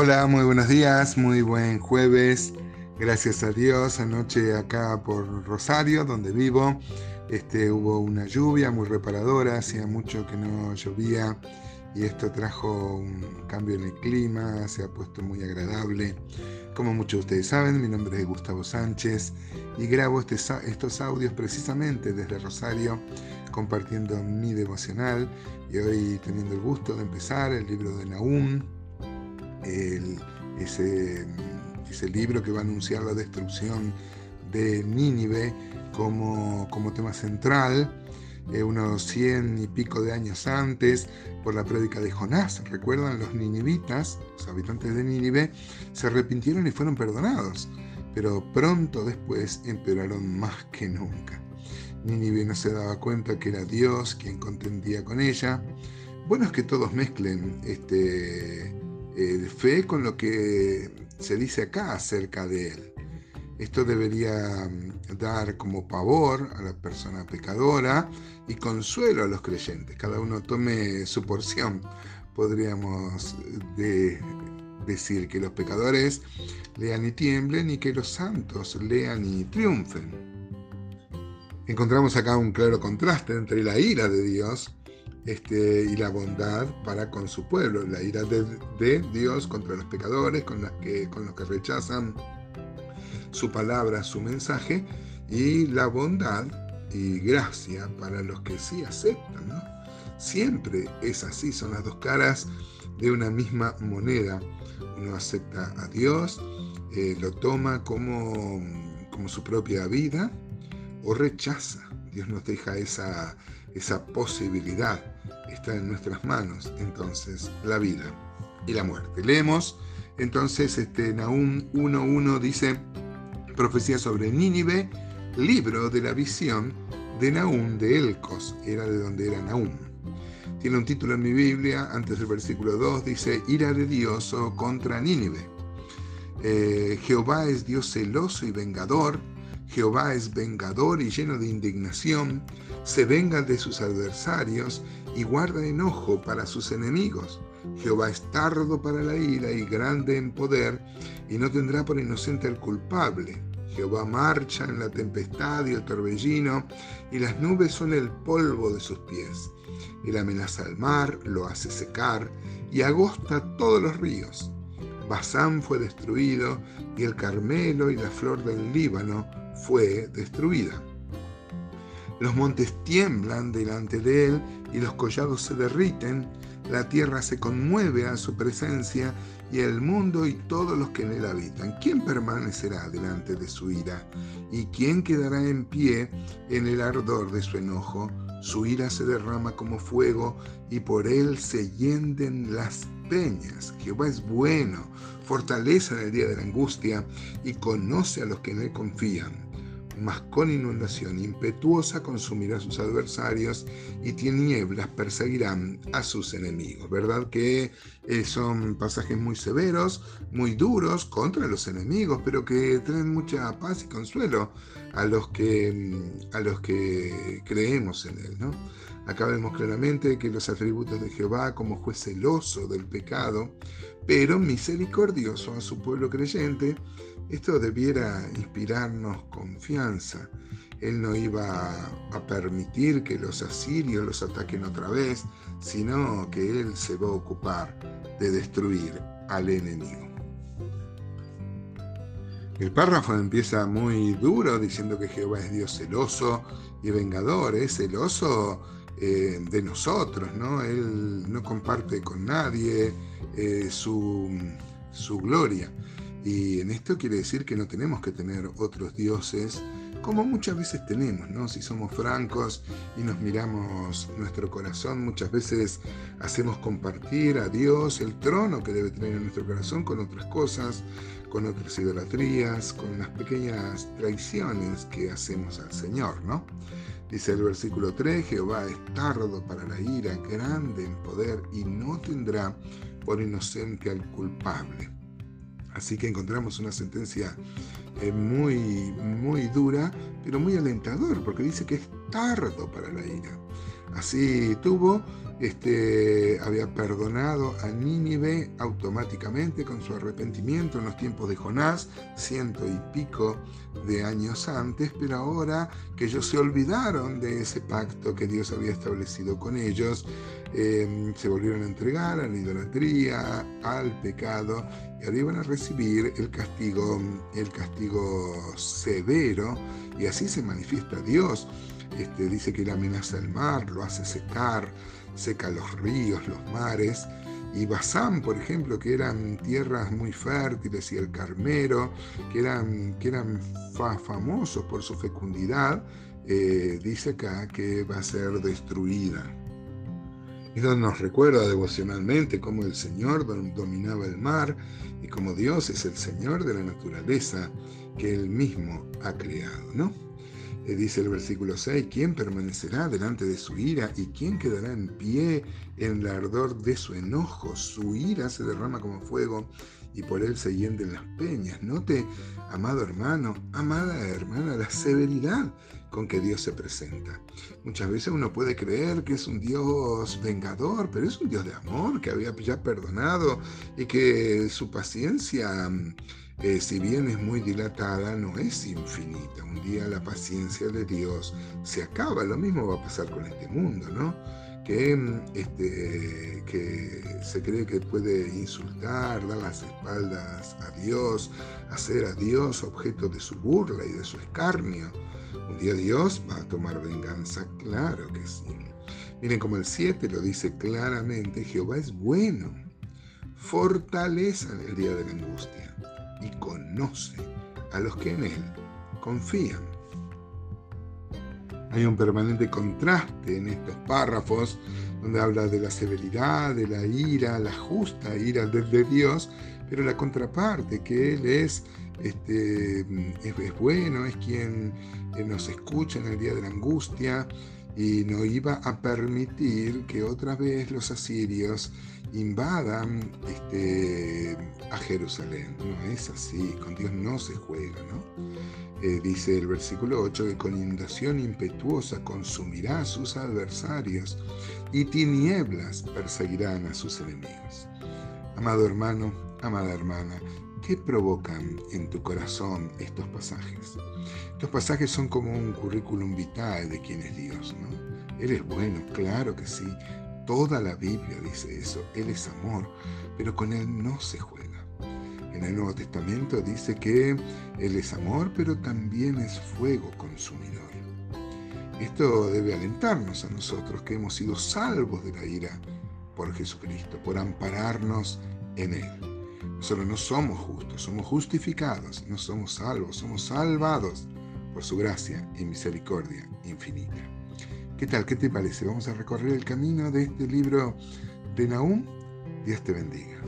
Hola, muy buenos días, muy buen jueves. Gracias a Dios, anoche acá por Rosario, donde vivo, este, hubo una lluvia muy reparadora, hacía mucho que no llovía y esto trajo un cambio en el clima, se ha puesto muy agradable. Como muchos de ustedes saben, mi nombre es Gustavo Sánchez y grabo este estos audios precisamente desde Rosario, compartiendo mi devocional y hoy teniendo el gusto de empezar el libro de Nahum, ese, ese libro que va a anunciar la destrucción de Nínive como, como tema central eh, unos cien y pico de años antes, por la prédica de Jonás. Recuerdan, los ninivitas, los habitantes de Nínive, se arrepintieron y fueron perdonados, pero pronto después empeoraron más que nunca. Nínive no se daba cuenta que era Dios quien contendía con ella. Bueno es que todos mezclen este, fe con lo que se dice acá acerca de él. Esto debería mm, dar como pavor a la persona pecadora y consuelo a los creyentes. Cada uno tome su porción. Podríamos decir que los pecadores lean y tiemblen y que los santos lean y triunfen. Encontramos acá un claro contraste entre la ira de Dios este, y la bondad para con su pueblo. La ira de, Dios contra los pecadores, con, las que, con los que rechazan su palabra, su mensaje, y la bondad y gracia para los que sí aceptan. Siempre es así, son las dos caras de una misma moneda. Uno acepta a Dios, eh, lo toma como, como su propia vida o rechaza. Dios nos deja esa, esa posibilidad. Está en nuestras manos entonces la vida y la muerte. Leemos entonces este Nahum 1.1 dice, profecía sobre Nínive, libro de la visión de Nahum de Elcos, era de donde era Nahum. Tiene un título en mi Biblia, antes del versículo 2, dice, ira de Dios contra Nínive. Eh, Jehová es Dios celoso y vengador, Jehová es vengador y lleno de indignación, se venga de sus adversarios y guarda enojo para sus enemigos. Jehová es tardo para la ira y grande en poder, y no tendrá por inocente al culpable. Jehová marcha en la tempestad y el torbellino, y las nubes son el polvo de sus pies. Él amenaza al mar, lo hace secar, y agosta todos los ríos. Basán fue destruido, y el Carmelo y la flor del Líbano fue destruida. Los montes tiemblan delante de él, y los collados se derriten, la tierra se conmueve a su presencia y el mundo y todos los que en él habitan. ¿Quién permanecerá delante de su ira? ¿Y quién quedará en pie en el ardor de su enojo? Su ira se derrama como fuego y por él se yenden las peñas. Jehová es bueno, fortaleza en el día de la angustia y conoce a los que en él confían mas con inundación impetuosa consumirá a sus adversarios y tinieblas perseguirán a sus enemigos. ¿Verdad que eh, son pasajes muy severos, muy duros contra los enemigos, pero que traen mucha paz y consuelo a los que, mm, a los que creemos en Él? ¿no? Acá vemos claramente que los atributos de Jehová como juez celoso del pecado, pero misericordioso a su pueblo creyente, esto debiera inspirarnos confianza. Él no iba a permitir que los asirios los ataquen otra vez, sino que Él se va a ocupar de destruir al enemigo. El párrafo empieza muy duro diciendo que Jehová es Dios celoso y vengador, es celoso eh, de nosotros, ¿no? Él no comparte con nadie eh, su, su gloria. Y en esto quiere decir que no tenemos que tener otros dioses, como muchas veces tenemos, ¿no? Si somos francos y nos miramos nuestro corazón, muchas veces hacemos compartir a Dios el trono que debe tener en nuestro corazón con otras cosas, con otras idolatrías, con las pequeñas traiciones que hacemos al Señor, ¿no? Dice el versículo 3, Jehová es tardo para la ira, grande en poder y no tendrá por inocente al culpable. Así que encontramos una sentencia eh, muy, muy dura, pero muy alentador, porque dice que es tardo para la ira. Así tuvo este, había perdonado a Nínive automáticamente con su arrepentimiento en los tiempos de Jonás, ciento y pico de años antes, pero ahora que ellos se olvidaron de ese pacto que Dios había establecido con ellos, em, se volvieron a entregar a la idolatría, al pecado, y ahora iban a recibir el castigo, el castigo severo, y así se manifiesta Dios. Este, dice que él amenaza el mar, lo hace secar, seca los ríos, los mares, y Basán, por ejemplo, que eran tierras muy fértiles, y el Carmero, que eran, que eran famosos por su fecundidad, eh, dice acá que va a ser destruida. Esto nos recuerda devocionalmente cómo el Señor dominaba el mar y cómo Dios es el Señor de la naturaleza que Él mismo ha creado, ¿no? Dice el versículo 6, ¿quién permanecerá delante de su ira y quién quedará en pie en el ardor de su enojo? Su ira se derrama como fuego y por él se hienden las peñas. Note, amado hermano, amada hermana, la severidad con que Dios se presenta. Muchas veces uno puede creer que es un Dios vengador, pero es un Dios de amor que había ya perdonado y que su paciencia eh, si bien es muy dilatada, no es infinita. Un día la paciencia de Dios se acaba. Lo mismo va a pasar con este mundo, ¿no? Que, este, que se cree que puede insultar, dar las espaldas a Dios, hacer a Dios objeto de su burla y de su escarnio. Un día Dios va a tomar venganza, claro que sí. Miren como el 7 lo dice claramente, Jehová es bueno, fortaleza en el día de la angustia y conoce a los que en Él confían. Hay un permanente contraste en estos párrafos donde habla de la severidad, de la ira, la justa ira de, Dios, pero la contraparte, que Él es, este, es, bueno, es quien eh, nos escucha en el día de la angustia y no iba a permitir que otra vez los asirios invadan este, a Jerusalén. No es así, con Dios no se juega, ¿no? Eh, dice el versículo 8 que con inundación impetuosa consumirá a sus adversarios y tinieblas perseguirán a sus enemigos. Amado hermano, amada hermana, ¿qué provocan en tu corazón estos pasajes? Estos pasajes son como un currículum vitae de quién es Dios, ¿no? Él es bueno, claro que sí, Toda la Biblia dice eso. Él es amor, pero con Él no se juega. En el Nuevo Testamento dice que Él es amor, pero también es fuego consumidor. Esto debe alentarnos a nosotros que hemos sido salvos de la ira por Jesucristo, por ampararnos en Él. Nosotros no somos justos, somos justificados, no somos salvos, somos salvados por su gracia y misericordia infinita. ¿Qué tal? ¿Qué te parece? Vamos a recorrer el camino de este libro de Nahum. Dios te bendiga.